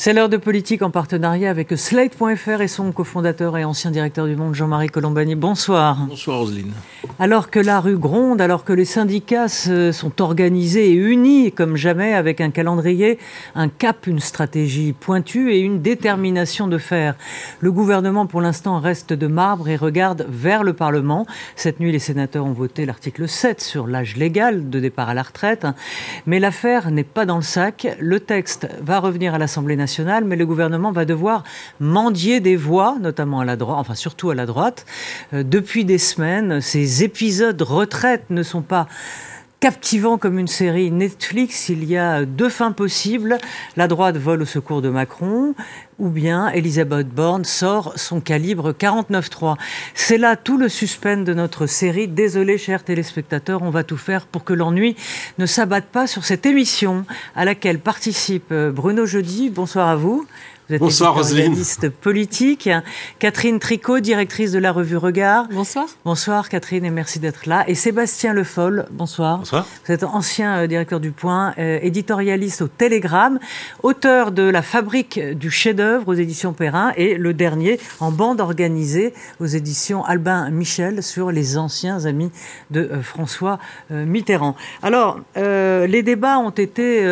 C'est l'heure de politique en partenariat avec Slate.fr et son cofondateur et ancien directeur du Monde, Jean-Marie Colombani. Bonsoir. Bonsoir Roselyne. Alors que la rue gronde, alors que les syndicats sont organisés et unis comme jamais avec un calendrier, un cap, une stratégie pointue et une détermination de faire, le gouvernement pour l'instant reste de marbre et regarde vers le Parlement. Cette nuit, les sénateurs ont voté l'article 7 sur l'âge légal de départ à la retraite. Mais l'affaire n'est pas dans le sac. Le texte va revenir à l'Assemblée nationale mais le gouvernement va devoir mendier des voix, notamment à la droite, enfin surtout à la droite. Euh, depuis des semaines, ces épisodes retraite ne sont pas captivants comme une série Netflix, il y a deux fins possibles. La droite vole au secours de Macron, ou bien Elisabeth Borne sort son calibre 49.3. C'est là tout le suspense de notre série. Désolé, chers téléspectateurs, on va tout faire pour que l'ennui ne s'abatte pas sur cette émission à laquelle participe euh, Bruno Jeudi. Bonsoir à vous. Vous êtes Bonsoir journaliste politique. Catherine Tricot, directrice de la revue Regard. Bonsoir. Bonsoir Catherine et merci d'être là. Et Sébastien Le Foll, bonsoir. Bonsoir. Vous êtes ancien euh, directeur du Point, euh, éditorialiste au Télégramme, auteur de La fabrique du chef-d'œuvre aux éditions Perrin et le dernier en bande organisée aux éditions Albin Michel sur les anciens amis de euh, François Mitterrand. Alors, les débats ont été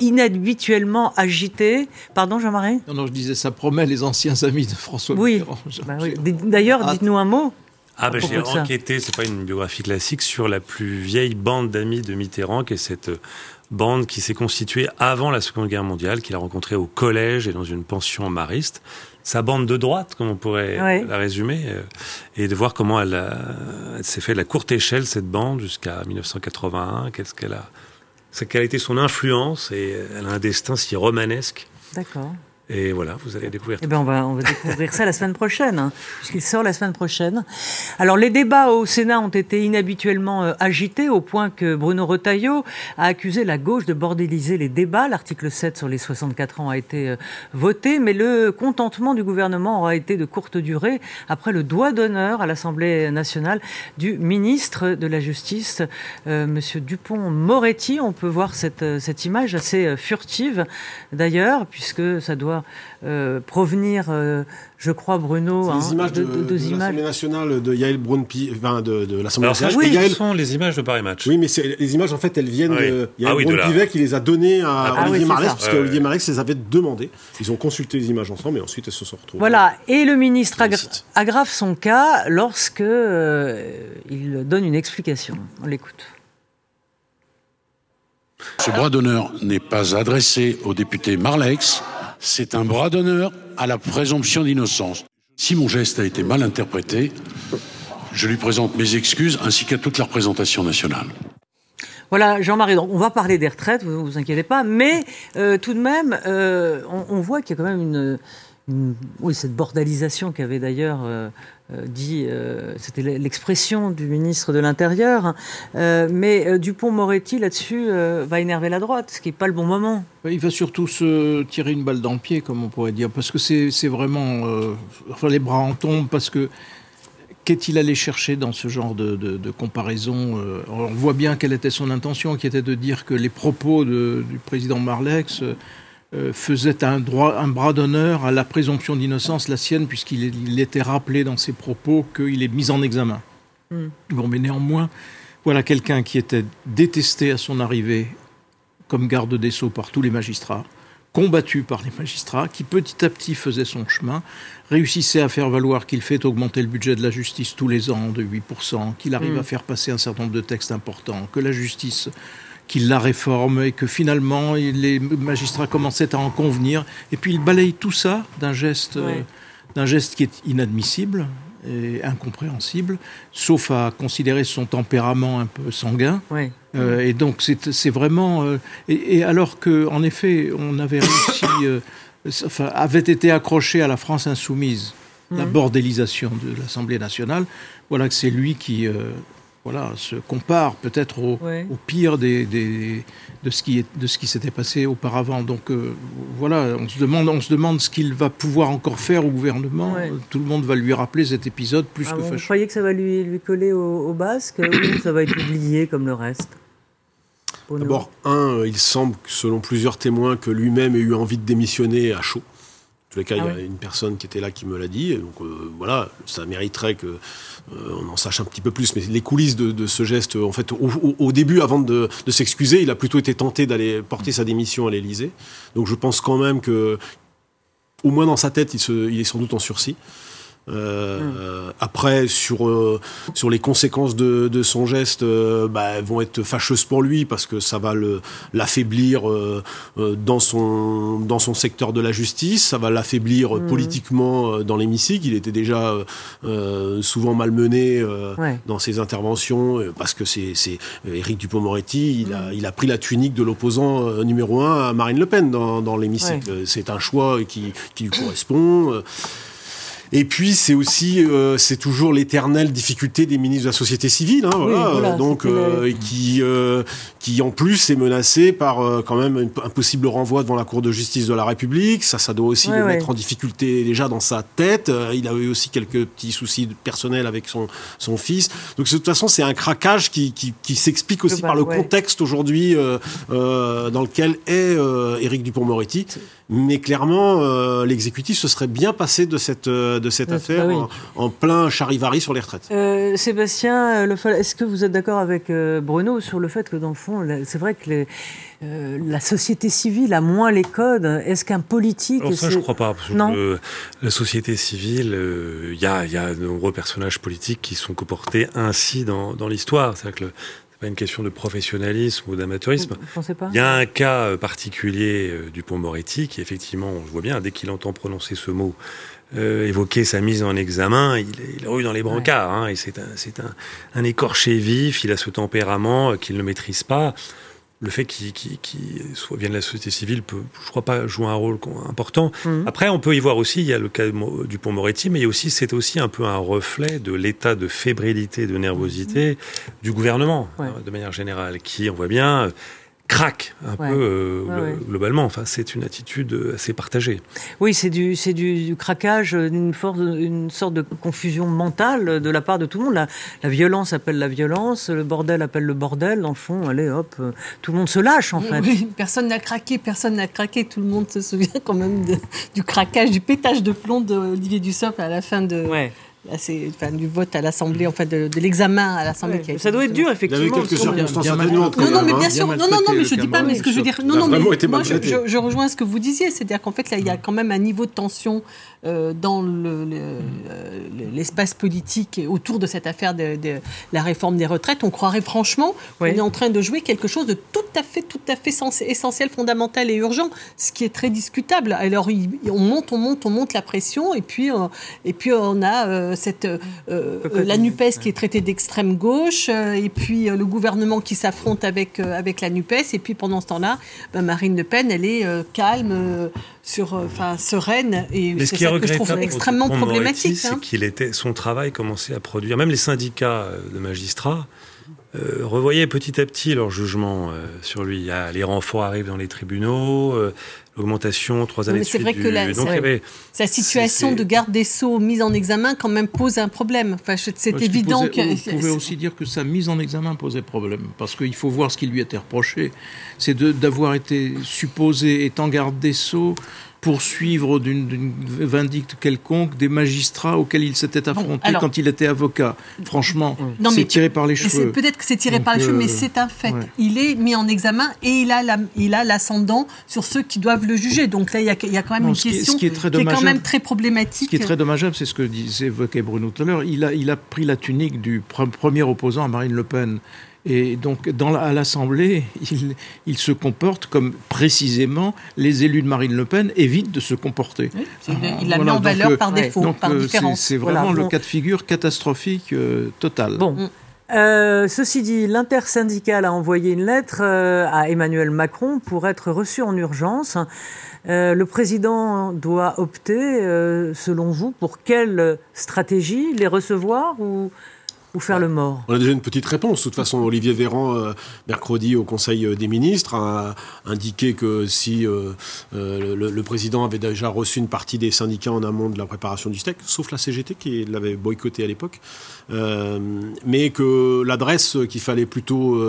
inhabituellement agité. Pardon, Jean-Marie? Non, non, je disais, ça promet les anciens amis de François Mitterrand. Bah oui. D'ailleurs, ah. dites-nous un mot. Ah ben j'ai enquêté, c'est pas une biographie classique, sur la plus vieille bande d'amis de Mitterrand, qui est cette euh, bande qui s'est constituée avant la Seconde Guerre mondiale, qu'il a rencontrée au collège et dans une pension mariste. Sa bande de droite, comme on pourrait la résumer, euh, et de voir comment elle, elle s'est fait la courte échelle, cette bande, jusqu'à 1981, qu'est-ce qu'elle a quelle a été son influence et elle a un destin si romanesque. D'accord. Et voilà, vous allez découvrir. Eh bien, on va, on va découvrir ça la semaine prochaine, hein, puisqu'il sort la semaine prochaine. Alors, les débats au Sénat ont été inhabituellement euh, agités, au point que Bruno Retailleau a accusé la gauche de bordéliser les débats. L'article 7 sur les 64 ans a été euh, voté, mais le contentement du gouvernement aura été de courte durée après le doigt d'honneur à l'Assemblée nationale du ministre de la Justice, euh, Monsieur Dupont-Moretti. On peut voir cette, cette image assez furtive, d'ailleurs, puisque ça doit euh, provenir, euh, je crois, Bruno, hein, images de, de, l'Assemblée nationale de Yael enfin de, de l'Assemblée nationale. Oui, ce sont les images de Paris Match. Oui, mais les images, en fait, elles viennent ah de Yael ah braun qui les a données à ah Olivier Marleix, parce qu'Olivier Marleix les avait demandées. Ils ont consulté les images ensemble, et ensuite elles se sont retrouvées. Voilà, et le ministre aggrave son cas lorsque euh, il donne une explication. On l'écoute. Ce bras d'honneur n'est pas adressé au député Marlex, c'est un bras d'honneur à la présomption d'innocence. Si mon geste a été mal interprété, je lui présente mes excuses ainsi qu'à toute la représentation nationale. Voilà, Jean-Marie, on va parler des retraites, vous vous inquiétez pas, mais euh, tout de même, euh, on, voit qu'il y a quand même une, oui, cette bordalisation qu'avait d'ailleurs euh, euh, dit, euh, c'était l'expression du ministre de l'Intérieur, mais Dupont-Moretti là-dessus va énerver la droite, ce qui n'est pas le bon moment. Il va surtout se tirer une balle dans le pied, comme on pourrait dire, parce que c'est vraiment, les bras en tombent, parce que Qu'est-il allé chercher dans ce genre de, comparaison On voit bien quelle était son intention, qui était de dire que les propos du président Marlex faisait un, droit, un bras d'honneur à la présomption d'innocence, la sienne, puisqu'il était rappelé dans ses propos qu'il est mis en examen. Hmm. Bon, mais néanmoins, voilà quelqu'un qui était détesté à son arrivée comme garde des sceaux par tous les magistrats, combattu par les magistrats, qui petit à petit faisait son chemin, réussissait à faire valoir qu'il fait augmenter le budget de la justice tous les ans de 8%, qu'il arrive hmm. à faire passer un certain nombre de textes importants, que la justice qu'il la réforme et que finalement les magistrats commençaient à en convenir. Et puis il balaye tout ça d'un geste, d'un geste qui est inadmissible et incompréhensible, sauf à considérer son tempérament un peu sanguin. Euh, et donc c'est vraiment. Euh, et, alors que, en effet, on avait réussi, euh, enfin, avait été accroché à la France insoumise, la bordélisation de l'Assemblée nationale. Voilà que c'est lui qui voilà, se compare peut-être au, pire des, de ce qui, de ce qui s'était passé auparavant. Donc euh, voilà, on se demande, on se demande ce qu'il va pouvoir encore faire au gouvernement. Tout le monde va lui rappeler cet épisode plus ah que Vous croyez que ça va lui, lui coller au, basque ou ça va être oublié comme le reste D'abord, un, il semble, selon plusieurs témoins, que lui-même ait eu envie de démissionner à chaud. En tous les cas, il y a ah une personne qui était là qui me l'a dit. Donc euh, voilà, ça mériterait que euh, on en sache un petit peu plus. Mais les coulisses de, ce geste, en fait, au, début, avant de, s'excuser, il a plutôt été tenté d'aller porter sa démission à l'Élysée. Donc je pense quand même que, au moins dans sa tête, il est sans doute en sursis. Euh, après, sur, euh, sur les conséquences de, de son geste, euh, bah, vont être fâcheuses pour lui parce que ça va l'affaiblir dans, son, dans son secteur de la justice, ça va l'affaiblir mmh. politiquement dans l'hémicycle. Il était déjà souvent malmené dans ses interventions parce que c'est Éric Dupont-Moretti, il, a, mmh. il a pris la tunique de l'opposant numéro un à Marine Le Pen dans, dans l'hémicycle. C'est un choix qui, qui lui correspond. Et puis c'est aussi euh, c'est toujours l'éternelle difficulté des ministres de la société civile, hein, voilà, donc euh, qui euh, qui en plus est menacé par quand même un possible renvoi devant la Cour de justice de la République. Ça, ça doit aussi le mettre en difficulté déjà dans sa tête. il a eu aussi quelques petits soucis personnels avec son son fils. Donc de toute façon, c'est un craquage qui qui, qui s'explique aussi par le contexte aujourd'hui dans lequel est Éric Dupont-Moretti. Mais clairement, euh, l'exécutif se serait bien passé de cette, euh, de cette affaire en, plein charivari sur les retraites. Euh, Sébastien, est-ce que vous êtes d'accord avec Bruno sur le fait que, dans le fond, c'est vrai que les, la société civile a moins les codes Est-ce qu'un politique... ça, je ne crois pas. non. la société civile, il y, a, y, a, de nombreux personnages politiques qui sont comportés ainsi dans, dans l'histoire. C'est-à-dire que pas une question de professionnalisme ou d'amateurisme. Il y a un cas euh, particulier euh, du pont Moretti qui, effectivement, on voit bien, dès qu'il entend prononcer ce mot, euh, évoquer sa mise en examen, il il dans les brancards. Hein, et c'est un, un, un, écorché vif, il a ce tempérament qu'il ne maîtrise pas le fait qu'il soit vienne de la société civile peut, je crois pas, jouer un rôle important. Mmh. Après, on peut y voir aussi, il y a le cas du pont Moretti, mais il y a aussi, c'est aussi un peu un reflet de l'état de fébrilité, de nervosité mmh. du gouvernement, hein, de manière générale, qui, on voit bien, craque un peu euh, globalement. Enfin, c'est une attitude assez partagée. Oui, c'est du, c'est du, craquage, une, force, une sorte de confusion mentale de la part de tout le monde. La, la, violence appelle la violence, le bordel appelle le bordel. Dans le fond, allez, hop, euh, tout le monde se lâche en fait. Oui, personne n'a craqué, personne n'a craqué. Tout le monde se souvient quand même du craquage, du pétage de plomb d'Olivier Dussopt à la fin de c'est enfin, du vote à l'Assemblée, enfin de, de l'examen à l'Assemblée. ça doit être dur, effectivement. Il y quelques circonstances atténuantes. Non, non, mais bien sûr. Non, non, non, mais je dis pas. Mais ce que je veux dire, non, non, mais moi, je, je, rejoins ce que vous disiez, c'est-à-dire qu'en fait, là, il y a quand même un niveau de tension euh, dans euh, l'espace politique autour de cette affaire de, la réforme des retraites, on croirait franchement qu'on est en train de jouer quelque chose de tout à fait, tout à fait essentiel, fondamental et urgent, ce qui est très discutable. Alors on monte, on monte, on monte la pression, et puis euh, et puis on a cette la Nupes qui est traitée d'extrême gauche, et puis le gouvernement qui s'affronte avec avec la Nupes, et puis pendant ce temps-là, ben, Marine Le Pen, elle est calme sur, euh, enfin, sereine. Et c'est ça que je trouve extrêmement problématique. C'est hein. qu'il était, son travail commençait à produire, même les syndicats euh, de magistrats euh, revoyaient petit à petit leur jugement sur lui. les renforts arrivent dans les tribunaux, l'augmentation, trois années de C'est vrai que la, sa situation de garde des Sceaux mise en examen quand même pose un problème. Enfin, c'est évident que... Vous pouvez aussi dire que sa mise en examen posait problème, parce qu'il faut voir ce qui lui était reproché. C'est d'avoir été supposé, étant garde des Sceaux, poursuivre d'une vindicte quelconque des magistrats auxquels il s'était affronté quand il était avocat. Franchement, c'est tiré par les cheveux. Peut-être que c'est tiré par les cheveux, mais euh, c'est un fait. Il est mis en examen et il a, il a l'ascendant sur ceux qui doivent le juger. Donc là, il y a, il y a quand même une question qui, est, très qui est, quand même très problématique. Ce qui est très dommageable, c'est ce que disait évoquait Bruno tout à l'heure. Il a, il a pris la tunique du premier opposant à Marine Le Pen. Et donc, dans, à l'Assemblée, il, il, se comporte comme précisément les élus de Marine Le Pen évitent de se comporter. il l'a mis en valeur par défaut, par euh, différence. C'est vraiment le cas de figure catastrophique euh, total. Bon. Mm. Euh, ceci dit, l'intersyndicale a envoyé une lettre à Emmanuel Macron pour être reçu en urgence. le président doit opter, selon vous, pour quelle stratégie Les recevoir ou ou faire le mort On a déjà une petite réponse. De toute façon, Olivier Véran, euh, mercredi au Conseil euh, des ministres, a indiqué que si euh, le, président avait déjà reçu une partie des syndicats en amont de la préparation du steak, sauf la CGT qui l'avait boycotté à l'époque, mais que l'adresse qu'il fallait plutôt,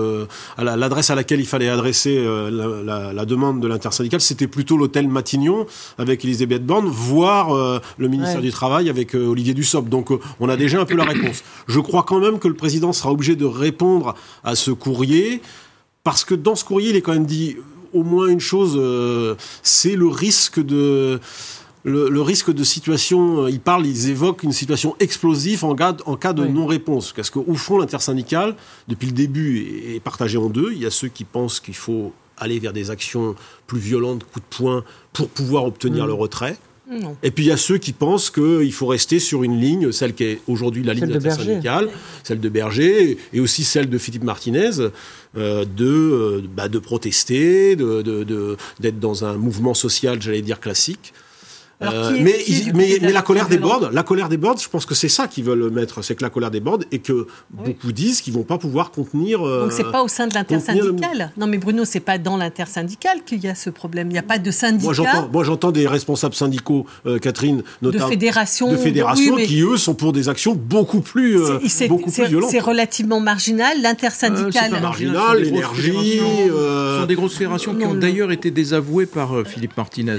l'adresse à laquelle il fallait adresser la, demande de l'intersyndicale, c'était plutôt l'hôtel Matignon avec Elisabeth Borne, voire le ministère du Travail avec Olivier Dussopt. Donc on a déjà un peu la réponse. Je crois quand même que le président sera obligé de répondre à ce courrier, parce que dans ce courrier, il est quand même dit au moins une chose, euh, c'est le risque de... Le, risque de situation, ils parlent, ils évoquent une situation explosive en cas, en cas de non-réponse. Parce qu'au fond, l'intersyndicale, depuis le début, est partagé en deux. Il y a ceux qui pensent qu'il faut aller vers des actions plus violentes, coups de poing, pour pouvoir obtenir mmh. le retrait. Et puis il y a ceux qui pensent qu'il faut rester sur une ligne, celle qui est aujourd'hui la ligne intersyndicale, celle de Berger, et aussi celle de Philippe Martinez, euh, de, euh, bah, de protester, d'être de, de, dans un mouvement social, j'allais dire classique. Euh, mais, mais, mais la colère déborde. La colère déborde. Je pense que c'est ça qu'ils veulent mettre, c'est que la colère déborde et que beaucoup disent qu'ils vont pas pouvoir contenir. Euh, Donc c'est pas au sein de l'intersyndicale. Non, mais Bruno, c'est pas dans l'intersyndicale qu'il y a ce problème. Il n'y a pas de syndicat. Moi, j'entends, des responsables syndicaux, euh, Catherine, notamment de fédérations, de fédérations qui eux sont pour des actions beaucoup plus, beaucoup plus violentes. C'est relativement marginal. L'intersyndicale. c'est marginal. L'énergie. Ce sont des grosses fédérations qui ont d'ailleurs été désavouées par Philippe Martinez.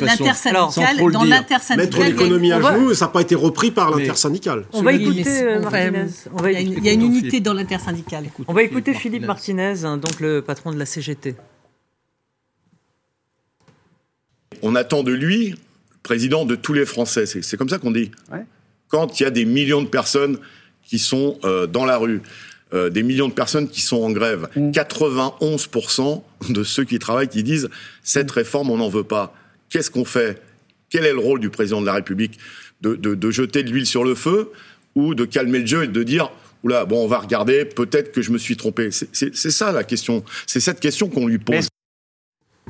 L'intersyndicale dans l'intersyndicale. Mettre l'économie à genoux, ça n'a pas été repris par l'intersyndicale. On va écouter Il y a une unité dans l'intersyndicale. On va écouter Philippe Martinez, hein, donc le patron de la CGT. On attend de lui président de tous les Français. C'est comme ça qu'on dit. Quand il y a des millions de personnes qui sont euh, dans la rue, euh, des millions de personnes qui sont en grève, 91% mm. de ceux qui travaillent qui disent cette réforme, on n'en veut pas. Qu'est-ce qu'on fait? Quel est le rôle du président de la République de, jeter de l'huile sur le feu ou de calmer le jeu et de dire Oula, bon, on va regarder, peut-être que je me suis trompé. C'est ça la question. C'est cette question qu'on lui pose.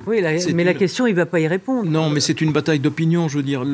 Oui, mais la question, il ne va pas y répondre. Non, mais c'est une bataille d'opinion, je veux dire.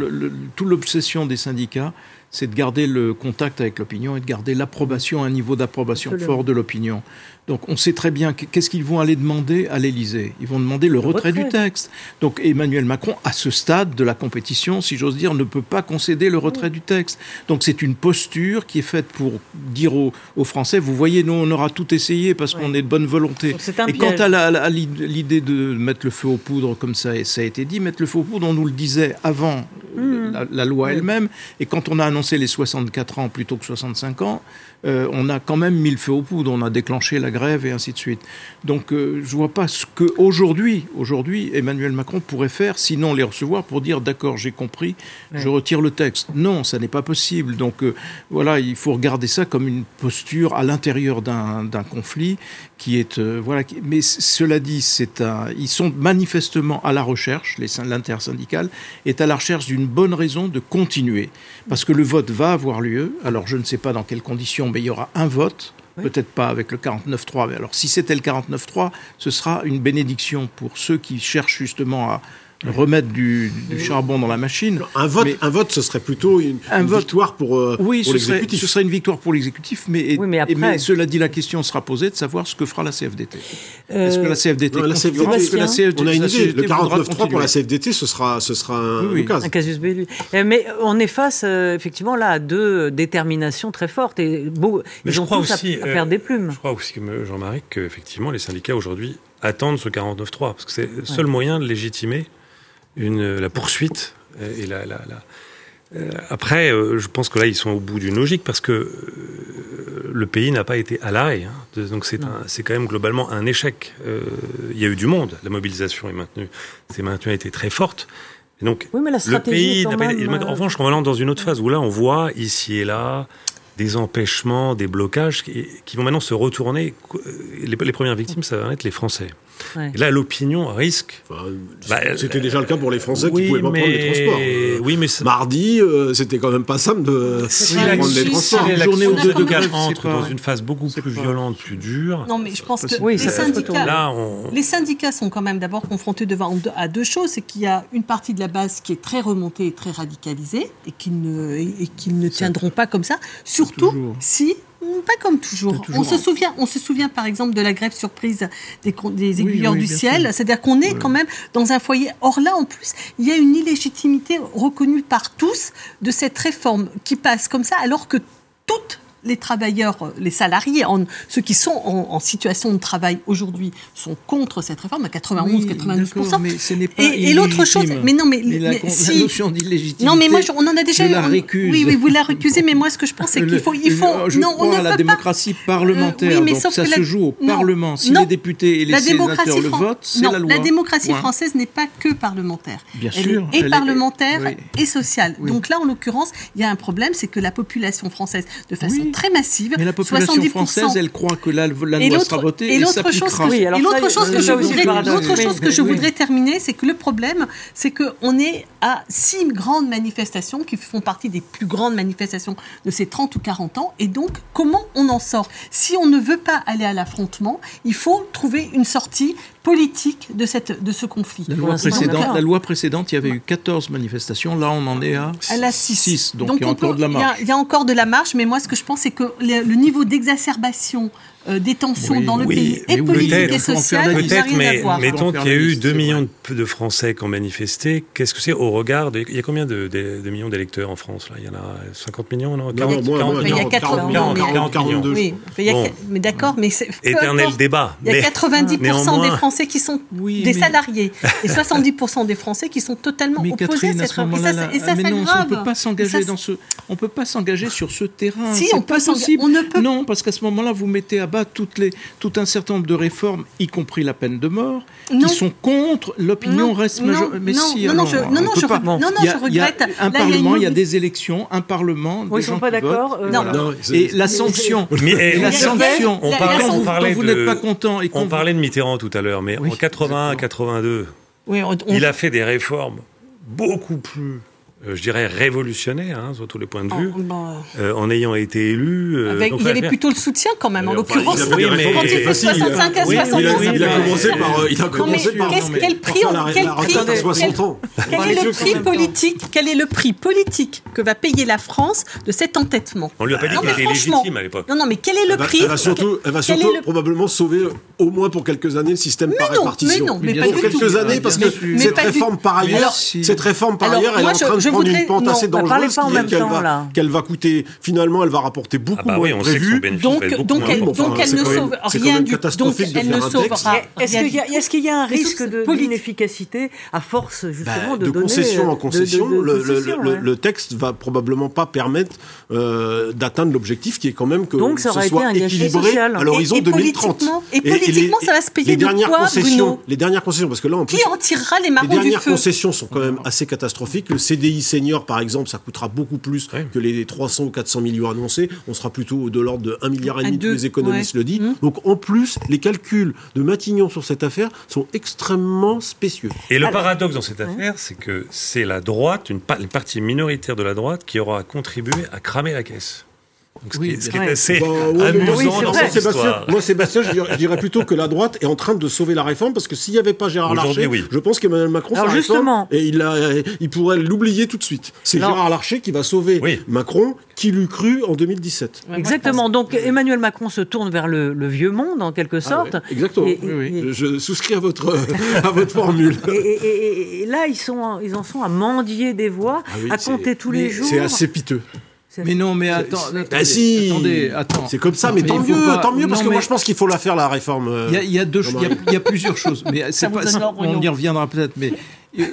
toute l'obsession des syndicats, c'est de garder le contact avec l'opinion et de garder l'approbation, un niveau d'approbation fort de l'opinion. Donc on sait très bien qu'est-ce qu'ils vont aller demander à l'Élysée. Ils vont demander le, retrait, du texte. Donc Emmanuel Macron, à ce stade de la compétition, si j'ose dire, ne peut pas concéder le retrait du texte. Donc c'est une posture qui est faite pour dire aux, Français, vous voyez, nous on aura tout essayé parce qu'on est de bonne volonté. Et quant à l'idée de mettre le feu aux poudres, comme ça, ça a été dit, mettre le feu aux poudres, on nous le disait avant mmh. la, loi elle-même. Et quand on a annoncé les 64 ans plutôt que 65 ans, euh, on a quand même mis le feu aux poudres, on a déclenché la grève et ainsi de suite. Donc euh, je ne vois pas ce que aujourd'hui, aujourd'hui, Emmanuel Macron pourrait faire, sinon les recevoir pour dire d'accord, j'ai compris, je retire le texte. Non, ça n'est pas possible. Donc euh, voilà, il faut regarder ça comme une posture à l'intérieur d'un conflit qui est voilà. mais cela dit, c'est ils sont manifestement à la recherche, l'intersyndicale est à la recherche d'une bonne raison de continuer, parce que le vote va avoir lieu. Alors je ne sais pas dans quelles conditions mais il y aura un vote, peut-être pas avec le 49-3, mais alors si c'était le 49-3, ce sera une bénédiction pour ceux qui cherchent justement à, remettre du, charbon dans la machine. Un vote, un vote, ce serait plutôt une, victoire pour, euh, oui, ce Serait, ce serait une victoire pour l'exécutif, mais, mais, cela dit, la question sera posée de savoir ce que fera la CFDT. Euh, Est-ce que la CFDT, la CFDT, que la CFDT, on a une idée. Le 49.3 pour la CFDT, ce sera, ce sera un, cas. un casus belli. Euh, mais on est face, effectivement, là, à deux déterminations très fortes et beau, mais ils je crois aussi, à, perdre des plumes. Je crois aussi, Jean-Marie, qu'effectivement, les syndicats aujourd'hui attendent ce 49.3 parce que c'est le seul moyen de légitimer une, la poursuite et la, la, euh, après, euh, je pense que là, ils sont au bout d'une logique parce que euh, le pays n'a pas été à l'arrêt. Hein. donc c'est quand même globalement un échec. Il y a eu du monde. La mobilisation est maintenue. C'est maintenu a été très forte. Et donc, oui, mais la le pays n'a pas été... En revanche, on va dans une autre phase où là, on voit ici et là des empêchements, des blocages qui, qui vont maintenant se retourner. Les, les premières victimes, ça va être les Français là, l'opinion risque. Bah, c'était déjà le cas pour les Français qui pouvaient pas prendre les transports. Euh, oui, mais mardi, euh, c'était quand même pas simple de prendre les transports. Une journée ou deux de gare entre dans une phase beaucoup plus violente, plus dure. Non, mais je pense que les, syndicats, les syndicats sont quand même d'abord confrontés devant à deux choses. C'est qu'il y a une partie de la base qui est très remontée et très radicalisée et qui ne, et, ne tiendront pas comme ça. Surtout si Pas comme toujours. On se souvient, on se souvient par exemple de la grève surprise des, des aiguilleurs du ciel. C'est-à-dire qu'on est quand même dans un foyer. Or là, en plus, il y a une illégitimité reconnue par tous de cette réforme qui passe comme ça, alors que toute les travailleurs, les salariés, ceux qui sont en, situation de travail aujourd'hui sont contre cette réforme à 91, 92%. Mais ce n'est pas et, et l'autre chose, mais non, mais, la, notion d'illégitimité. Non, mais moi, on en a déjà. Je la récuse. Oui, oui, vous la récusez, mais moi, ce que je pense, c'est qu'il faut, il faut. Je non, on à la démocratie parlementaire. oui, mais donc ça se joue au Parlement. Si les députés et les sénateurs le votent, c'est la loi. La démocratie française n'est pas que parlementaire. Bien sûr. Et parlementaire et sociale. Donc là, en l'occurrence, il y a un problème, c'est que la population française, de façon très massive. Mais la population française, elle croit que la, la loi sera votée et, l'autre chose que, et l'autre chose que je voudrais, l'autre chose que je voudrais terminer, c'est que le problème, c'est qu'on est à six grandes manifestations qui font partie des plus grandes manifestations de ces 30 ou 40 ans. Et donc, comment on en sort? Si on ne veut pas aller à l'affrontement, il faut trouver une sortie politique de, cette, de ce conflit. La loi, précédente, la loi précédente, il y avait eu 14 manifestations. Là, on en est à, à la 6. donc, il y a encore de la marche. Il y, a encore de la marche, mais moi, ce que je pense, c'est que le niveau d'exacerbation euh, des tensions dans le pays et politique et social, peut-être, mais mettons qu'il y a eu 2 millions de Français qui ont manifesté. Qu'est-ce que c'est au regard de, Il y a combien de, millions d'électeurs en France là? Il y en a 50 millions, non, 40, Il y a 40, 40, 42. Oui, mais d'accord, mais c'est éternel débat. Il y a 90% des Français qui sont des salariés et 70% des Français qui sont totalement opposés à cette réforme. Et ça, c'est grave. On peut pas s'engager dans ce, on peut pas s'engager sur ce terrain. Si on peut s'engager, on ne peut. Non, parce qu'à ce moment-là, vous mettez à bas toutes les, tout un certain nombre de réformes, y compris la peine de mort, qui sont contre l'opinion reste majoritaire. Mais si, non, non, je, non, non, je, non, non, je regrette. un Parlement, il y a des élections, un Parlement, des gens sont pas d'accord. Euh, et la sanction, et la sanction, on parlait, vous n'êtes pas content. On parlait de Mitterrand tout à l'heure, mais en 81, 82, il a fait des réformes beaucoup plus euh, je dirais, révolutionnaire, hein, sur tous les points de vue, oh, euh, en ayant été élu. Euh, Avec, il y avait plutôt le soutien quand même, en l'occurrence. Oui, mais quand il fait 65 à 70 il, a commencé par. Il a commencé par. Quel prix Quel prix Quel est le prix politique Quel est le prix politique que va payer la France de cet entêtement On lui a pas dit qu'elle était légitime à l'époque. Non, non, mais quel est le prix Elle va surtout, elle va surtout probablement sauver au moins pour quelques années le système par répartition. Mais non, mais pas Pour quelques années, parce que cette réforme par ailleurs, cette réforme par ailleurs, elle est en train de prendre une pente assez dangereuse qu'elle va coûter. Finalement, elle va rapporter beaucoup ah bah moins prévu. Donc, donc, elle, donc elle ne sauve rien du tout. Donc elle ne sauvera. Est-ce qu'il y a un risque d'inefficacité à force justement de concession en concession Le texte va probablement pas permettre d'atteindre l'objectif qui est quand même que ce soit équilibré à l'horizon 2030. Et politiquement, ça va se payer les dernières quoi, concessions, Les dernières concessions, parce que là, en Qui en tirera les marrons du feu Les dernières concessions sont quand même assez catastrophiques. Le CDI senior, par exemple, ça coûtera beaucoup plus que les 300 ou 400 millions annoncés. On sera plutôt de l'ordre de 1 milliard et demi, tous les économistes le disent. Mmh. Donc, en plus, les calculs de Matignon sur cette affaire sont extrêmement spécieux. Et le paradoxe dans cette affaire, c'est que c'est la droite, une, une partie minoritaire de la droite, qui aura contribué à cramer la caisse. Donc, ce, qui, ce qui est assez bah, amusant dans cette Sébastien, Moi, Sébastien, je dirais, je dirais, plutôt que la droite est en train de sauver la réforme parce que s'il n'y avait pas Gérard Larcher, oui. je pense qu'Emmanuel Macron Alors justement, et il, a, il pourrait l'oublier tout de suite. C'est Gérard Larcher qui va sauver oui. Macron, qui l'eût cru en 2017. Exactement. Donc Emmanuel Macron se tourne vers le, le vieux monde en quelque sorte. Ah ouais, exactement. Et, et, et, je souscris à votre à votre formule. Et, là, ils sont ils en sont à mendier des voix, ah oui, à compter tous les jours. C'est assez piteux. Mais non, mais attends, ah si. attendez, attends. C'est comme ça, mais, tant, mieux, tant mieux, parce que moi je pense qu'il faut la faire la réforme. Il y, a, y a deux, il y, a plusieurs choses, mais c'est pas, on y reviendra peut-être, mais euh,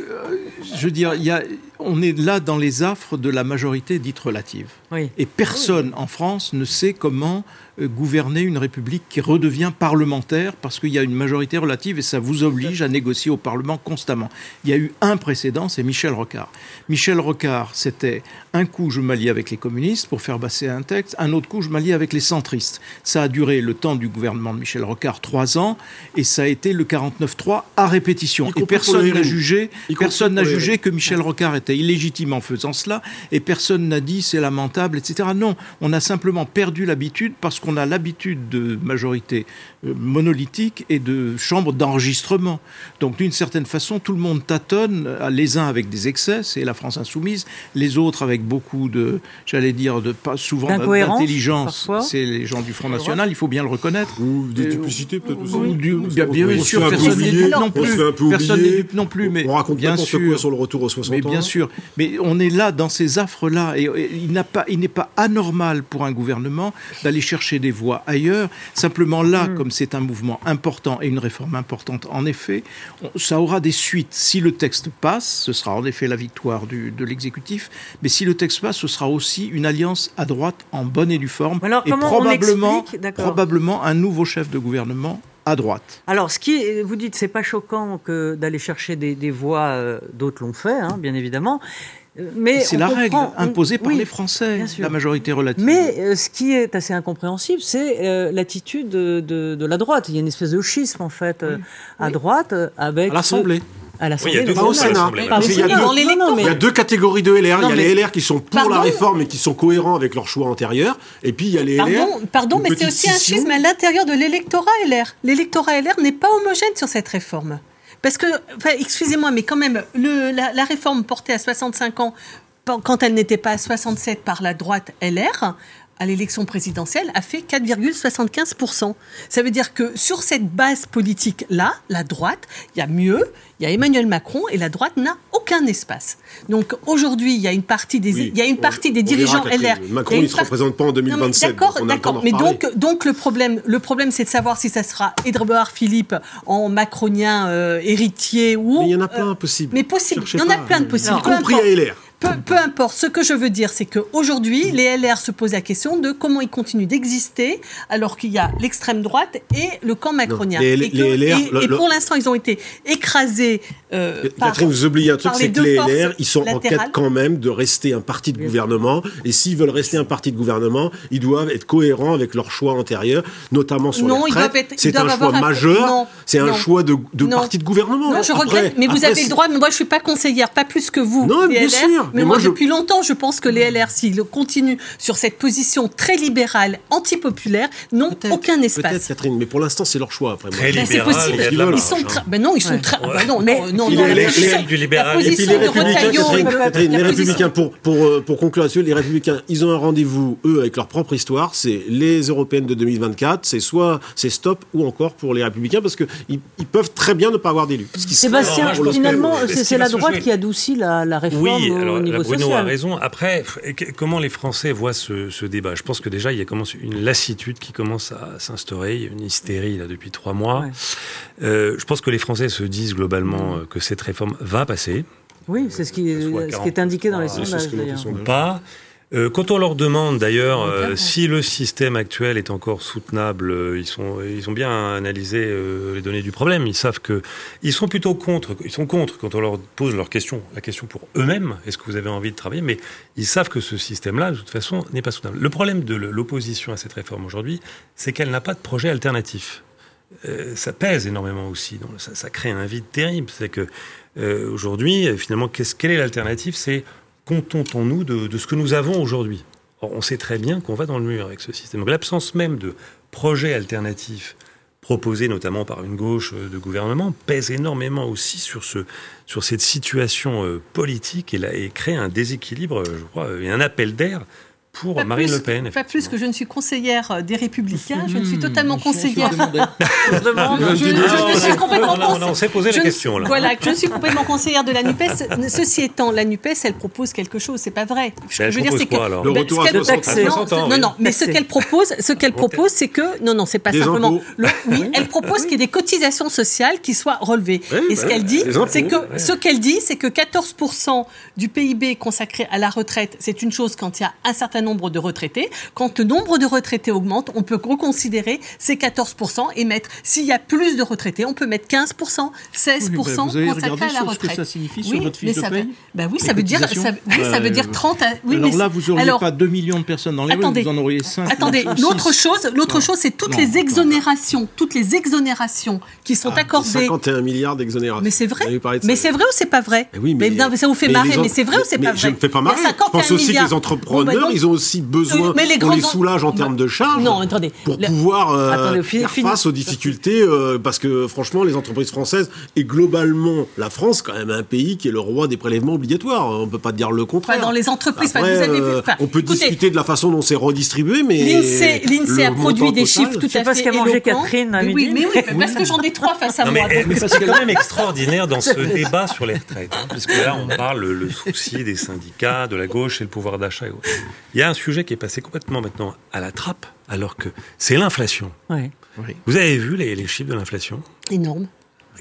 je veux dire, il y a, on est là dans les affres de la majorité dite relative, oui. et personne en France ne sait comment euh, gouverner une république qui redevient parlementaire parce qu'il y a une majorité relative et ça vous oblige à négocier au Parlement constamment. Il y a eu un précédent, c'est Michel Rocard. Michel Rocard, c'était un coup je m'allie avec les communistes pour faire passer un texte, un autre coup je m'allie avec les centristes. Ça a duré le temps du gouvernement de Michel Rocard, trois ans, et ça a été le 49-3 à répétition. Et personne n'a jugé, personne n'a jugé que Michel Rocard était illégitime en faisant cela, et personne n'a dit c'est lamentable, etc. Non, on a simplement perdu l'habitude parce qu'on a l'habitude de majorité euh, monolithique et de chambres d'enregistrement. Donc d'une certaine façon, tout le monde tâtonne, euh, les uns avec des excès, c'est la France insoumise, les autres avec beaucoup de, j'allais dire, de pas souvent d'intelligence, c'est les gens du Front National, il faut bien le reconnaître. Ou des duplicités peut-être aussi. bien, sûr, personne n'est dupe non plus. Personne n'est dupe non plus, mais on raconte bien sûr sur le retour aux 60 mais bien sûr, mais on est là dans ces affres-là et, il n'a pas, il n'est pas anormal pour un gouvernement d'aller chercher des voix ailleurs. Simplement là, hmm. comme c'est un mouvement important et une réforme importante, en effet, ça aura des suites. Si le texte passe, ce sera en effet la victoire du, de l'exécutif, mais si le texte passe, ce sera aussi une alliance à droite en bonne et due forme, Alors, et probablement, probablement un nouveau chef de gouvernement à droite. Alors, ce qui est, vous dites, c'est pas choquant que d'aller chercher des, voix, euh, d'autres l'ont fait, hein, bien évidemment. Mais c'est la règle imposée par les Français, la majorité relative. Mais euh, ce qui est assez incompréhensible, c'est euh, l'attitude de, la droite. Il y a une espèce de schisme en fait à droite avec à l'Assemblée. À l'Assemblée, il y a au Sénat. Il y a deux catégories de LR. il y a les LR qui sont pour la réforme et qui sont cohérents avec leur choix antérieur. Et puis il y a les LR. Pardon, mais c'est aussi un schisme à l'intérieur de l'électorat LR. L'électorat LR n'est pas homogène sur cette réforme. Parce que, excusez-moi, mais quand même, le, la, réforme portée à 65 ans, quand elle n'était pas à 67 par la droite LR, à l'élection présidentielle a fait 4,75%. Ça veut dire que sur cette base politique-là, la droite, il y a mieux, il y a Emmanuel Macron et la droite n'a aucun espace. Donc aujourd'hui, il y a une partie des, il y a une partie des dirigeants LR. Macron, il ne se représente pas en 2027. D'accord, d'accord. Mais donc, donc le problème, le problème, c'est de savoir si ça sera Edouard Philippe en macronien euh, héritier ou. Mais il y en a plein euh, possible. Mais possible. Il y en a plein de possibles. Y compris à LR. Peu, importe. Ce que je veux dire, c'est qu'aujourd'hui, les LR se posent la question de comment ils continuent d'exister alors qu'il y a l'extrême droite et le camp macronien. et, et, pour l'instant, ils ont été écrasés. Euh, Catherine, vous oubliez un truc, c'est que les LR, ils sont en quête quand même de rester un parti de gouvernement. Et s'ils veulent rester un parti de gouvernement, ils doivent être cohérents avec leurs choix antérieurs, notamment sur non, les retraites. C'est un choix majeur. C'est un choix de, parti de gouvernement. Non, je regrette, mais vous avez le droit. Mais moi, je suis pas conseillère, pas plus que vous. Non, bien sûr. Mais, moi, depuis longtemps, je pense que les LR, s'ils continuent sur cette position très libérale, antipopulaire, n'ont aucun espace. Peut-être, Catherine, mais pour l'instant, c'est leur choix. Après, très libéral, c'est possible. Ils, sont très. Ben non, ils sont très. Ben non, non, non, non. Les, du libéral. Et puis les républicains, les républicains, pour pour euh, pour conclure là-dessus, les républicains, ils ont un rendez-vous eux avec leur propre histoire? C'est les européennes de 2024. C'est soit c'est stop ou encore pour les républicains parce que ils, peuvent très bien ne pas avoir d'élus. Sébastien, finalement, c'est la droite qui adoucit la réforme. Oui, alors Bruno a raison. Après, comment les Français voient ce, débat? Je pense que déjà, il y a une lassitude qui commence à s'instaurer. Il y a une hystérie là depuis trois mois. Euh, je pense que les Français se disent globalement euh, que cette réforme va passer. Oui, c'est ce qui, est indiqué dans les sondages. Pas. Euh, quand on leur demande d'ailleurs euh, si le système actuel est encore soutenable, euh, ils, sont, ils ont bien analysé les données du problème. Ils savent que ils sont plutôt contre. Ils sont contre quand on leur pose leur question, la question pour eux-mêmes. Est-ce que vous avez envie de travailler Mais ils savent que ce système-là, de toute façon, n'est pas soutenable. Le problème de l'opposition à cette réforme aujourd'hui, c'est qu'elle n'a pas de projet alternatif. ça pèse énormément aussi. Donc ça, ça, crée un vide terrible. C'est que aujourd'hui, finalement, quelle est l'alternative? C'est contentons-nous de, ce que nous avons aujourd'hui On sait très bien qu'on va dans le mur avec ce système. L'absence même de projets alternatifs proposés notamment par une gauche euh, de gouvernement pèse énormément aussi sur, ce, sur cette situation euh, politique et, et crée un déséquilibre, je crois, et un appel d'air pour Marine Le Pen. Pas plus que je ne suis conseillère euh, des Républicains, je ne suis totalement conseillère. je, suis complètement on, s'est posé la question là. Voilà, je suis complètement conseillère de la Nupes. Ceci étant, la Nupes, elle propose quelque chose, c'est pas vrai. Que je veux dire, c'est que le retour à 60 ans. Non, non, mais ce qu'elle propose, ce qu'elle propose, c'est que non, non, c'est pas simplement. Oui, elle propose qu'il y ait des cotisations sociales qui soient relevées. Et ce qu'elle dit, c'est que ce qu'elle dit, c'est que 14 du PIB consacré à la retraite, c'est une chose quand il y a un certain nombre de retraités. Quand le nombre de retraités augmente, on peut reconsidérer ces 14% et mettre, s'il y a plus de retraités, on peut mettre 15%, 16% oui, consacrés à la retraite. Ce que ça signifie sur votre fiche de paye ben oui, ça veut dire, ça, oui, ça veut dire 30 à, oui, Alors là, vous n'auriez pas 2 millions de personnes dans les rues, vous en auriez 5. Attendez, l'autre chose, l'autre chose, c'est toutes les exonérations, toutes les exonérations qui sont ah, accordées. 51 milliards d'exonérations. Mais c'est vrai. Mais c'est vrai ou c'est pas vrai oui, mais, ça vous fait marrer, mais c'est vrai ou c'est pas vrai Je ne fais pas marrer. Je pense aussi que les entrepreneurs, ils ont aussi besoin qu'on les soulage en termes de charges. Non, attendez. Pour pouvoir euh, faire face aux difficultés, euh, parce que franchement, les entreprises françaises et globalement la France, quand même un pays qui est le roi des prélèvements obligatoires. On ne peut pas dire le contraire. dans les entreprises, vous avez vu, euh, on peut discuter de la façon dont c'est redistribué, mais l'Insee a produit des chiffres tout à fait parce qu'a mangé Catherine Oui, mais oui, parce que j'en ai trois face à moi. Mais c'est quand même extraordinaire dans ce débat sur les retraites, hein, puisque là on parle le souci des syndicats, de la gauche et le pouvoir d'achat. Il y a un sujet qui est passé complètement maintenant à la trappe, alors que c'est l'inflation. Vous avez vu les, les chiffres de l'inflation? Énorme.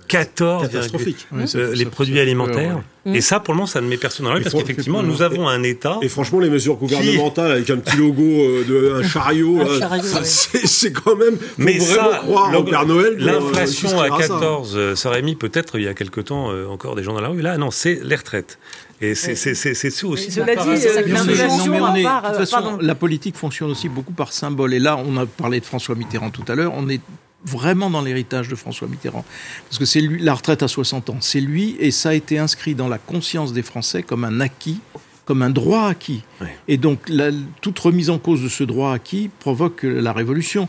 14 catastrophique. Euh, les produits alimentaires. Et ça, pour le moment, ça ne met personne dans l'œil parce qu'effectivement, nous avons un État. Et franchement, les mesures gouvernementales avec un petit logo euh, de un chariot, c'est quand même. Faut Mais vraiment ça, croire au Père Noël. L'inflation à 14, euh, ça. aurait mis peut-être il y a quelque temps encore des gens dans la rue. Là, non, c'est les retraites. Et c'est ça aussi. Cela dit, de toute façon, la politique fonctionne aussi beaucoup par symbole. Et là, on a parlé de François Mitterrand tout à l'heure. On est vraiment dans l'héritage de François Mitterrand. Parce que c'est lui, la retraite à 60 ans, c'est lui, et ça a été inscrit dans la conscience des Français comme un acquis, comme un droit acquis. Et donc, toute remise en cause de ce droit acquis provoque la révolution.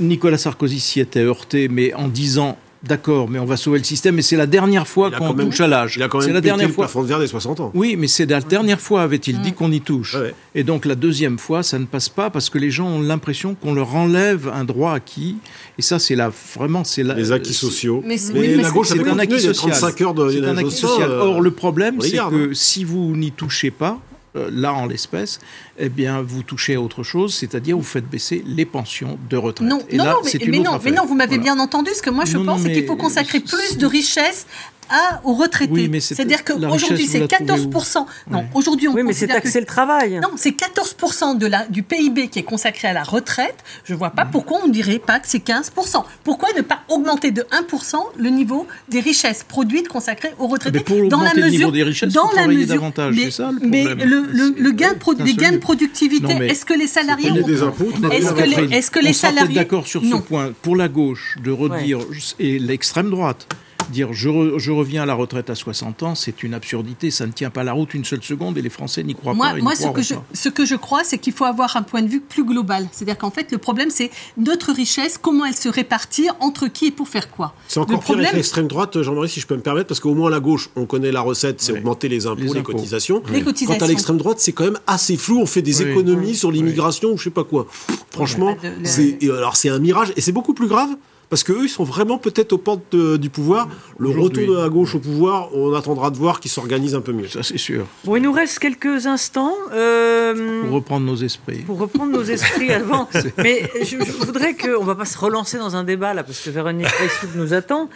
Nicolas Sarkozy s'y était heurté, mais en disant D'accord, mais on va sauver le système. Et c'est la dernière fois qu'on touche à l'âge. Il a quand même la dernière fois. le des 60 ans. Oui, mais c'est la dernière fois, avait-il dit, qu'on y touche. Et donc la deuxième fois, ça ne passe pas parce que les gens ont l'impression qu'on leur enlève un droit acquis. Et ça, c'est là vraiment, c'est les acquis sociaux. Mais, la gauche, c'est un acquis social. C'est un acquis social. Or, le problème, c'est que si vous n'y touchez pas, là en l'espèce, eh bien, vous touchez à autre chose, c'est-à-dire vous faites baisser les pensions de retraite. Non, non, mais, non, mais non, vous m'avez bien entendu. Ce que moi je pense, c'est qu'il faut consacrer plus de richesse à, aux retraités. C'est-à-dire qu'aujourd'hui, c'est 14%. Non, aujourd'hui, on Oui, mais c'est taxer le travail. Non, c'est 14% de la, du PIB qui est consacré à la retraite. Je ne vois pas pourquoi on ne dirait pas que c'est 15%. Pourquoi ne pas augmenter de 1% le niveau des richesses produites consacrées aux retraités pour dans la mesure, le niveau des richesses, dans la mesure, davantage, mais, ça, le mais le, le, gain de les gains de productivité, est-ce que les salariés des Est-ce que les, est-ce que les salariés... d'accord sur ce point. Pour la gauche, de redire, et l'extrême droite, Dire je, je, reviens à la retraite à 60 ans, c'est une absurdité, ça ne tient pas la route une seule seconde et les Français n'y croient pas. moi, ce, que je, ce que je crois, c'est qu'il faut avoir un point de vue plus global. C'est-à-dire qu'en fait, le problème, c'est notre richesse, comment elle se répartit, entre qui et pour faire quoi. C'est encore pire avec l'extrême droite, Jean-Marie, si je peux me permettre, parce qu'au moins la gauche, on connaît la recette, c'est augmenter les impôts, les, cotisations. Les cotisations. Quant à l'extrême droite, c'est quand même assez flou, on fait des économies sur l'immigration ou je sais pas quoi. Franchement, c'est alors c'est un mirage et c'est beaucoup plus grave parce qu'eux, ils sont vraiment peut-être aux portes du pouvoir. Le retour de la gauche au pouvoir, on attendra de voir qu'ils s'organisent un peu mieux. Ça, c'est sûr. Bon, il nous reste quelques instants. Euh, pour reprendre nos esprits. Pour reprendre nos esprits avant. Mais je, voudrais qu'on ne va pas se relancer dans un débat, là, parce que Véronique Reissoud nous attend.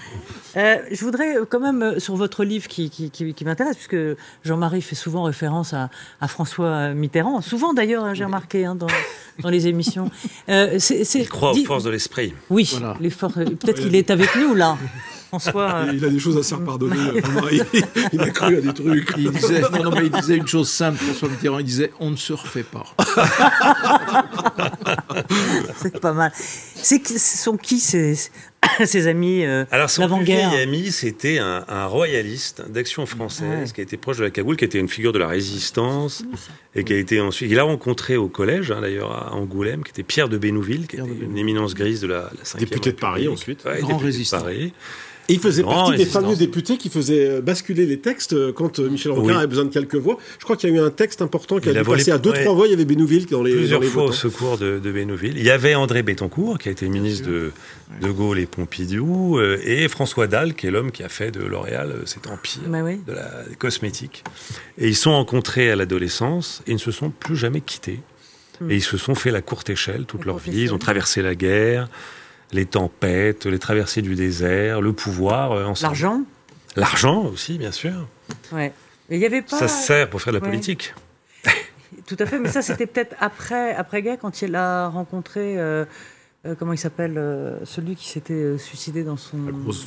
Euh, je voudrais quand même, euh, sur votre livre qui, qui, qui, m'intéresse, puisque Jean-Marie fait souvent référence à, à, François Mitterrand, souvent d'ailleurs, hein, j'ai remarqué hein, dans, dans, les émissions. Euh, c'est, Il croit aux forces de l'esprit. Oui, les forces, peut-être qu'il est avec nous là. François. Il a des choses à se pardonner. il, a cru à des trucs. Il disait, non, non, mais il disait une chose simple, François Mitterrand. Il disait on ne se refait pas. C'est pas mal. C'est, ce sont qui ces, ses amis euh, Alors son plus vieil ami, c'était un, royaliste d'action française qui a été proche de la Cagoule, qui était une figure de la résistance et qui a été ensuite. Il a rencontré au collège, hein, d'ailleurs à Angoulême, qui était Pierre de Bénouville, qui était une éminence grise de la, la Député de Paris ensuite. Grand résistant. De Paris. Et il faisait partie des fameux députés qui faisaient euh, basculer les textes euh, quand euh, Michel Rocard avait besoin de quelques voix. Je crois qu'il y a eu un texte important qui a, a passé à deux, trois voix. Il y avait Bénouville dans les Plusieurs dans fois au secours de, de, Bénouville. Il y avait André Bettencourt, qui a été ministre de, de Gaulle et Pompidou, et François Dalle, qui est l'homme qui a fait de L'Oréal cet empire bah de la cosmétique. Et ils sont rencontrés à l'adolescence et ils ne se sont plus jamais quittés. Hmm. Et ils se sont fait la courte échelle toute leur vie. Ils ont traversé la guerre les tempêtes, les traversées du désert, le pouvoir. Euh, L'argent L'argent aussi, bien sûr. Ouais. Mais il y avait pas... Ça sert pour faire de la politique. Tout à fait, mais ça c'était peut-être après, après Gay, quand il a rencontré euh, comment il s'appelle euh, celui qui s'était euh, suicidé dans son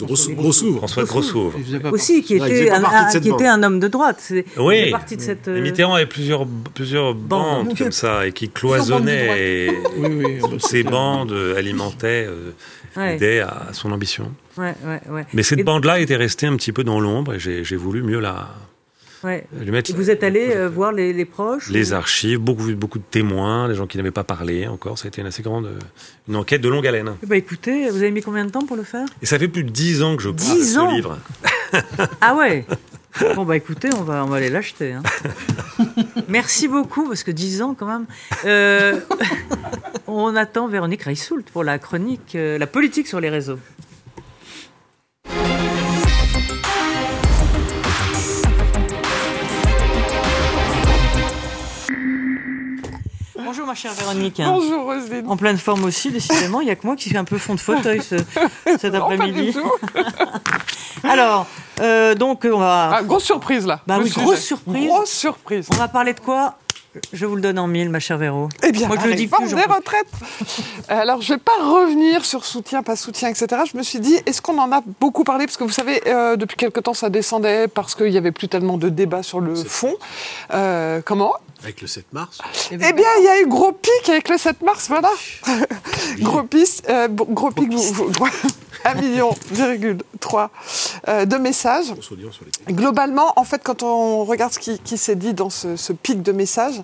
Grossouvre François Grossouvre aussi qui était un, qui était un homme de droite. Oui. partie de cette Mitterrand avait plusieurs plusieurs bandes comme ça et qui cloisonnaient et oui, ces bandes alimentaient aidaient à son ambition. Ouais, ouais, mais cette bande là était restée un petit peu dans l'ombre et j'ai voulu mieux la vous êtes allé euh, voir les, proches Les archives, beaucoup, beaucoup de témoins, des gens qui n'avaient pas parlé encore. Ça a été une assez grande euh, une enquête de longue haleine. Bah écoutez, vous avez mis combien de temps pour le faire? Et ça fait plus de dix ans que je parle de ce livre. ah ouais Bon bah écoutez, on va, on va aller l'acheter. Hein. Merci beaucoup, parce que dix ans quand même. Euh, on attend Véronique Reissoult pour la chronique, la politique sur les réseaux. Bonjour ma chère Véronique. Bonjour Roselyne. En pleine forme aussi, décidément. Il n'y a que moi qui suis un peu fond de fauteuil cet après-midi. Alors, euh, donc on va... Ah, grosse surprise là. Bah oui, grosse surprise. Grosse surprise. On va parler de quoi? Je vous le donne en mille, ma chère Véro. Eh bien, Moi, je le dis plus, des retraites. Alors, je ne vais pas revenir sur soutien, pas soutien, etc. Je me suis dit, est-ce qu'on en a beaucoup parlé? Parce que vous savez, euh, depuis quelque temps, ça descendait parce qu'il n'y avait plus tellement de débats sur le fond. Euh, comment? Avec le 7 mars Eh bien, il y a eu gros pic avec le 7 mars, voilà. gros pic, euh, gros pic, 1,3 million euh, de messages. Globalement, en fait, quand on regarde ce qui, s'est dit dans ce, pic de messages,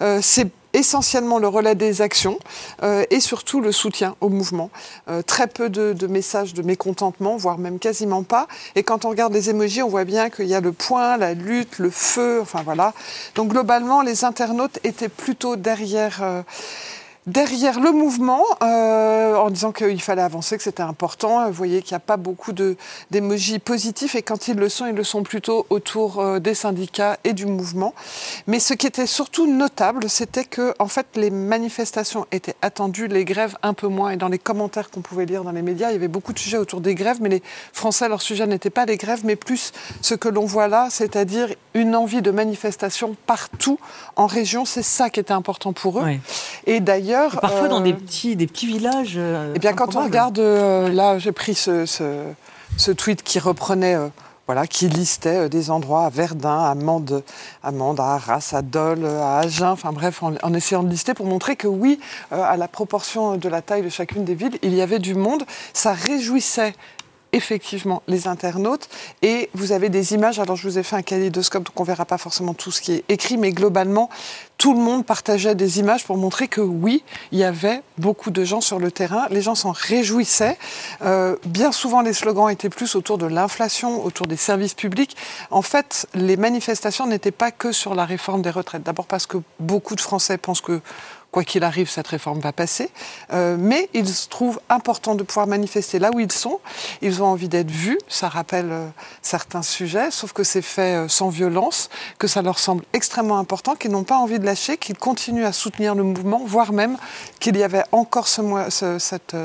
euh, c'est essentiellement le relais des actions euh, et surtout le soutien au mouvement. Euh, très peu de, messages de mécontentement, voire même quasiment pas. Et quand on regarde les émojis, on voit bien qu'il y a le point, la lutte, le feu, enfin voilà. Donc globalement, les internautes étaient plutôt derrière. Euh, derrière le mouvement euh, en disant qu'il fallait avancer, que c'était important. Vous voyez qu'il n'y a pas beaucoup d'émojis positifs et quand ils le sont, ils le sont plutôt autour euh, des syndicats et du mouvement. Mais ce qui était surtout notable, c'était que en fait les manifestations étaient attendues, les grèves un peu moins. Et dans les commentaires qu'on pouvait lire dans les médias, il y avait beaucoup de sujets autour des grèves, mais les Français, leur sujet n'était pas les grèves, mais plus ce que l'on voit là, c'est-à-dire une envie de manifestation partout en région. C'est ça qui était important pour eux. Et d'ailleurs Parfois dans des euh, petits, des petits villages. Euh, eh bien, quand on regarde, euh, là, j'ai pris ce, ce, tweet qui reprenait. voilà, qui listait des endroits à Verdun, à Mende, à, Mende, à Arras, à Dole, à Agen, enfin bref, en, essayant de lister pour montrer que oui, à la proportion de la taille de chacune des villes, il y avait du monde. Ça réjouissait effectivement les internautes. Et vous avez des images, alors je vous ai fait un kaléidoscope, donc on verra pas forcément tout ce qui est écrit, mais globalement, tout le monde partageait des images pour montrer que oui, il y avait beaucoup de gens sur le terrain, les gens s'en réjouissaient. Euh, bien souvent, les slogans étaient plus autour de l'inflation, autour des services publics. En fait, les manifestations n'étaient pas que sur la réforme des retraites. D'abord parce que beaucoup de Français pensent que quoi qu'il arrive, cette réforme va passer. Euh, mais ils trouvent important de pouvoir manifester là où ils sont. Ils ont envie d'être vus. Ça rappelle euh, certains sujets, sauf que c'est fait euh, sans violence, que ça leur semble extrêmement important, qu'ils n'ont pas envie de lâcher, qu'ils continuent à soutenir le mouvement, voire même qu'il y avait encore ce mois, cette,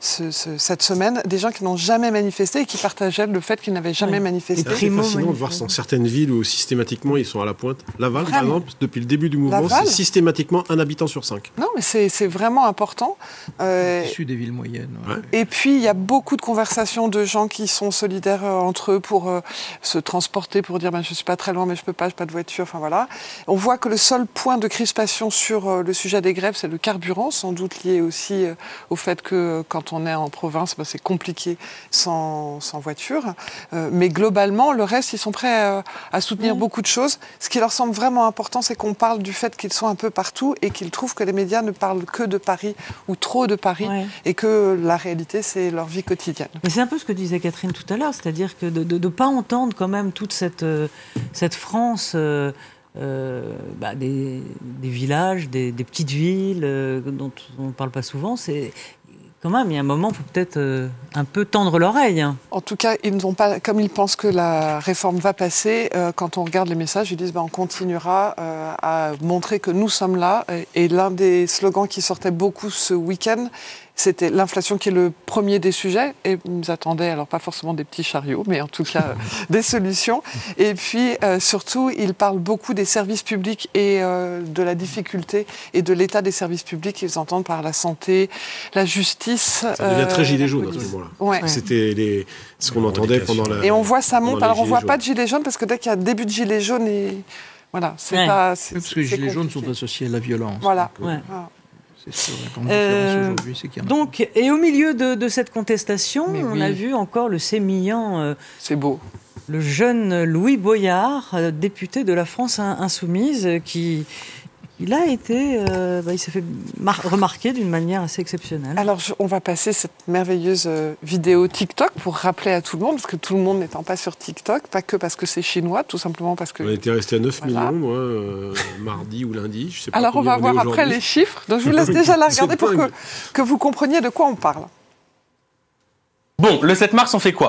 cette semaine des gens qui n'ont jamais manifesté et qui partageaient le fait qu'ils n'avaient jamais manifesté. C'est fascinant de voir dans certaines villes où systématiquement ils sont à la pointe. Laval, par exemple, depuis le début du mouvement, c'est systématiquement un habitant sur non, mais c'est vraiment important. Euh, Issu des villes moyennes. Et puis, il y a beaucoup de conversations de gens qui sont solidaires euh, entre eux pour euh, se transporter, pour dire ben, je ne suis pas très loin, mais je ne peux pas, je n'ai pas de voiture. Enfin, voilà. On voit que le seul point de crispation sur euh, le sujet des grèves, c'est le carburant, sans doute lié aussi au fait que quand on est en province, ben, c'est compliqué sans, sans voiture. mais globalement, le reste, ils sont prêts à soutenir beaucoup de choses. Ce qui leur semble vraiment important, c'est qu'on parle du fait qu'ils sont un peu partout et qu'ils trouvent que les médias ne parlent que de Paris ou trop de Paris et que la réalité, c'est leur vie quotidienne. Mais c'est un peu ce que disait Catherine tout à l'heure, c'est-à-dire que de ne pas entendre quand même toute cette, euh, cette France. Euh, euh, bah, des, villages, des, petites villes dont on ne parle pas souvent, c'est quand même, un moment, il faut peut-être euh, un peu tendre l'oreille. Hein. En tout cas, ils ne pas, comme ils pensent que la réforme va passer, euh, quand on regarde les messages, ils disent ben, on continuera euh, à montrer que nous sommes là. Et l'un des slogans qui sortait beaucoup ce week-end c'était l'inflation qui est le premier des sujets, et nous attendaient, alors pas forcément des petits chariots, mais en tout cas des solutions. Et puis euh, surtout, il parle beaucoup des services publics et euh, de la difficulté et de l'état des services publics. Ils entendent par la santé, la justice. Ça devient très gilet jaune à ce moment-là. C'était ce qu'on entendait pendant la. Et on voit ça monte. Alors on voit pas de gilet jaune parce que dès qu'il y a début de gilet jaune et voilà, c'est pas. parce que les gilets jaunes sont associés à la violence. Voilà. Euh, donc, et au milieu de, cette contestation, on a vu encore le sémillant. Euh, c'est beau. Le jeune Louis Boyard, euh, député de la France insoumise, qui il a été, euh, bah, il s'est fait remarquer d'une manière assez exceptionnelle. Alors, on va passer cette merveilleuse euh, vidéo TikTok pour rappeler à tout le monde, parce que tout le monde n'étant pas sur TikTok, pas que parce que c'est chinois, tout simplement parce que. On était resté à 9 millions, moi, euh, mardi ou lundi. Je sais pas Alors, on va voir après les chiffres. Donc, je vous laisse déjà la regarder pour que, que vous compreniez de quoi on parle. Bon, le 7 mars, on fait quoi?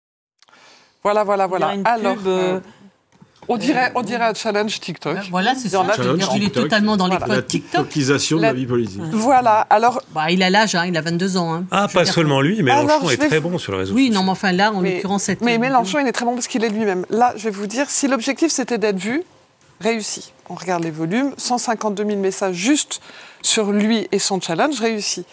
Voilà, voilà, voilà. Alors, euh, on dirait, on dirait un challenge TikTok. Ben, voilà, c'est ça. il est totalement dans les codes TikTok. TikTokisation de la vie politique. Voilà, alors... Bah, il a l'âge, hein, il a 22 ans. Hein. Ah, pas seulement lui, Mélenchon est très bon sur le réseau Oui, non, mais enfin là, en l'occurrence, cette... Mais Mélenchon, il est très bon parce qu'il est lui-même. Là, je vais vous dire, si l'objectif c'était d'être vu, réussi. On regarde les volumes, 152 000 messages juste sur lui et son challenge, réussi.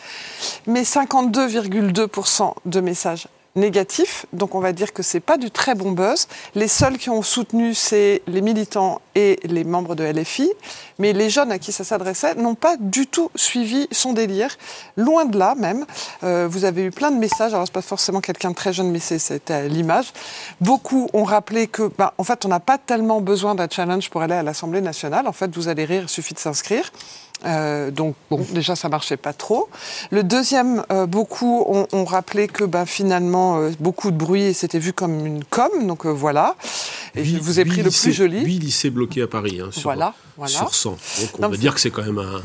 Mais 52,2% de messages négatif, donc on va dire que c'est pas du très bon buzz. Les seuls qui ont soutenu, c'est les militants et les membres de LFI, mais les jeunes à qui ça s'adressait n'ont pas du tout suivi son délire, loin de là même. Euh, vous avez eu plein de messages, alors c'est pas forcément quelqu'un de très jeune, mais c'était l'image. Beaucoup ont rappelé que, bah, en fait, on n'a pas tellement besoin d'un challenge pour aller à l'Assemblée nationale. En fait, vous allez rire, il suffit de s'inscrire. Euh, donc bon, déjà ça marchait pas trop. Le deuxième, euh, beaucoup ont, rappelé que bah, finalement euh, beaucoup de bruit et c'était vu comme une com, donc voilà. Et je vous ai pris le plus joli. 8 lycées bloqués à Paris hein, sur, voilà, voilà. sur 100. Donc on va dire que c'est quand même un,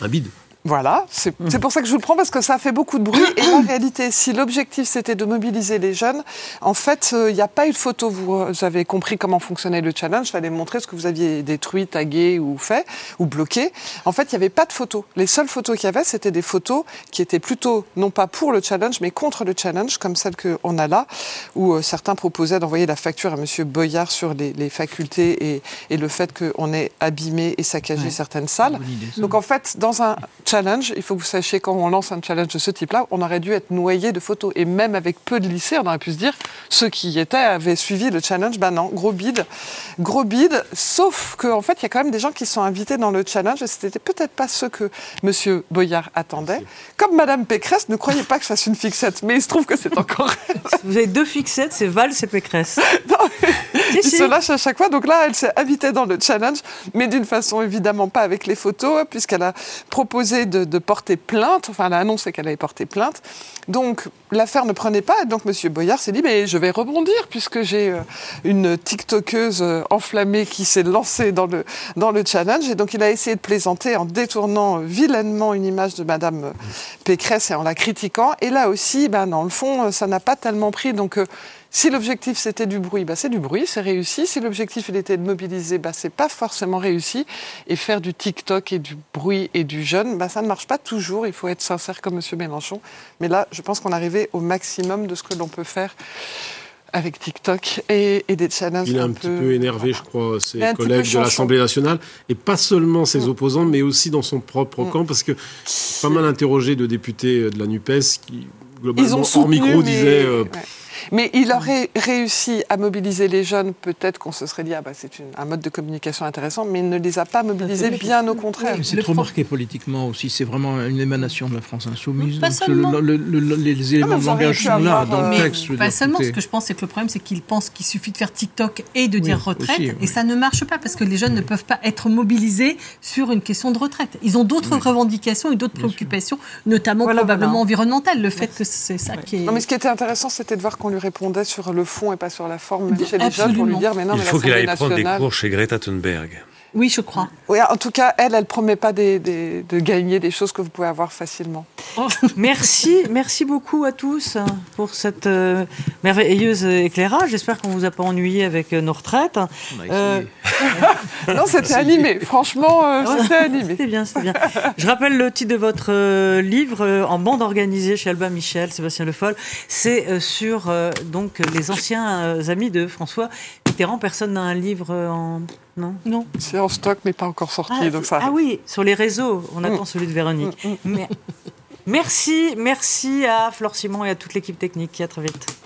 un bide. Voilà, c'est pour ça que je vous le prends parce que ça fait beaucoup de bruit. Et la réalité, si l'objectif c'était de mobiliser les jeunes, en fait, il euh, n'y a pas eu de photo. Vous, avez compris comment fonctionnait le challenge. Il fallait montrer ce que vous aviez détruit, tagué ou fait ou bloqué. En fait, il n'y avait pas de photos. Les seules photos qu'il y avait, c'était des photos qui étaient plutôt non pas pour le challenge, mais contre le challenge, comme celle qu'on a là, où euh, certains proposaient d'envoyer la facture à Monsieur Boyard sur les, facultés et, et, le fait qu'on ait abîmé et saccagé certaines salles. Donc en fait, dans un challenge, il faut que vous sachiez quand on lance un challenge de ce type-là, on aurait dû être noyé de photos. Et même avec peu de lycées, on aurait pu se dire, ceux qui y étaient avaient suivi le challenge. Ben non, gros bide. Gros bide. Sauf qu'en en fait, il y a quand même des gens qui sont invités dans le challenge et c'était peut-être pas ceux que M. Boyard attendait. Comme Mme Pécresse, ne croyez pas que ça soit une fixette, mais il se trouve que c'est encore Vous avez deux fixettes, c'est Val, et Pécresse. non, il se lâche à chaque fois. Donc là, elle s'est invitée dans le challenge, mais d'une façon évidemment pas avec les photos, puisqu'elle a proposé de, porter plainte. Enfin, elle a annoncé qu'elle allait porter plainte. Donc, l'affaire ne prenait pas. Et donc, M. Boyard s'est dit, mais je vais rebondir puisque j'ai euh, une TikTokeuse euh, enflammée qui s'est lancée dans le, dans le challenge. Et donc, il a essayé de plaisanter en détournant vilainement une image de Mme Pécresse et en la critiquant. Et là aussi, ben, dans le fond, ça n'a pas tellement pris. Donc, euh, si l'objectif c'était du bruit, bah c'est du bruit, c'est réussi. Si l'objectif il était de mobiliser, bah c'est pas forcément réussi. Et faire du TikTok et du bruit et du jeune, bah ça ne marche pas toujours. Il faut être sincère comme M. Mélenchon. Mais là, je pense qu'on est arrivé au maximum de ce que l'on peut faire avec TikTok et, des challenges. Il est un, petit peu, énervé, je crois, ses collègues de l'Assemblée nationale, et pas seulement ses mm. opposants, mais aussi dans son propre mm. camp, parce que pas mal interrogé de députés de la NUPES qui, globalement, hors micro, disaient... Euh, Mais il aurait réussi à mobiliser les jeunes, peut-être qu'on se serait dit, ah bah, c'est un mode de communication intéressant, mais il ne les a pas mobilisés, bien au contraire. c'est trop marqué politiquement aussi, c'est vraiment une émanation de la France insoumise. Pas seulement. les éléments de langage sont là, dans le texte. Pas seulement, ce que je pense, c'est que le problème, c'est qu'ils pensent qu'il suffit de faire TikTok et de dire retraite, et ça ne marche pas, parce que les jeunes ne peuvent pas être mobilisés sur une question de retraite. Ils ont d'autres revendications et d'autres préoccupations, notamment probablement environnementales. Le fait que c'est ça qui est... Non, mais ce qui était intéressant, c'était de voir qu'on lui répondait sur le fond et pas sur la forme chez les jeunes pour lui dire mais non, Il mais faut qu'il aille prendre des cours chez Greta Thunberg. Oui, je crois. Oui, en tout cas, elle, elle promet pas de gagner des choses que vous pouvez avoir facilement. merci, merci beaucoup à tous pour cette euh, merveilleuse éclairage. J'espère qu'on vous a pas ennuyé avec euh, nos retraites. Euh, non, c'était animé. Franchement, c'était animé. C'était bien, c'était bien. Je rappelle le titre de votre livre en bande organisée chez Albin Michel, Sébastien Le Foll. C'est sur donc les anciens amis de François Mitterrand. Personne n'a un livre en non Non. C'est en stock, mais pas encore sorti. Ah, donc ça... ah oui, sur les réseaux, on mm. attend celui de Véronique. Mm, mm, merci, merci à Flore Simon et à toute l'équipe technique. À très vite.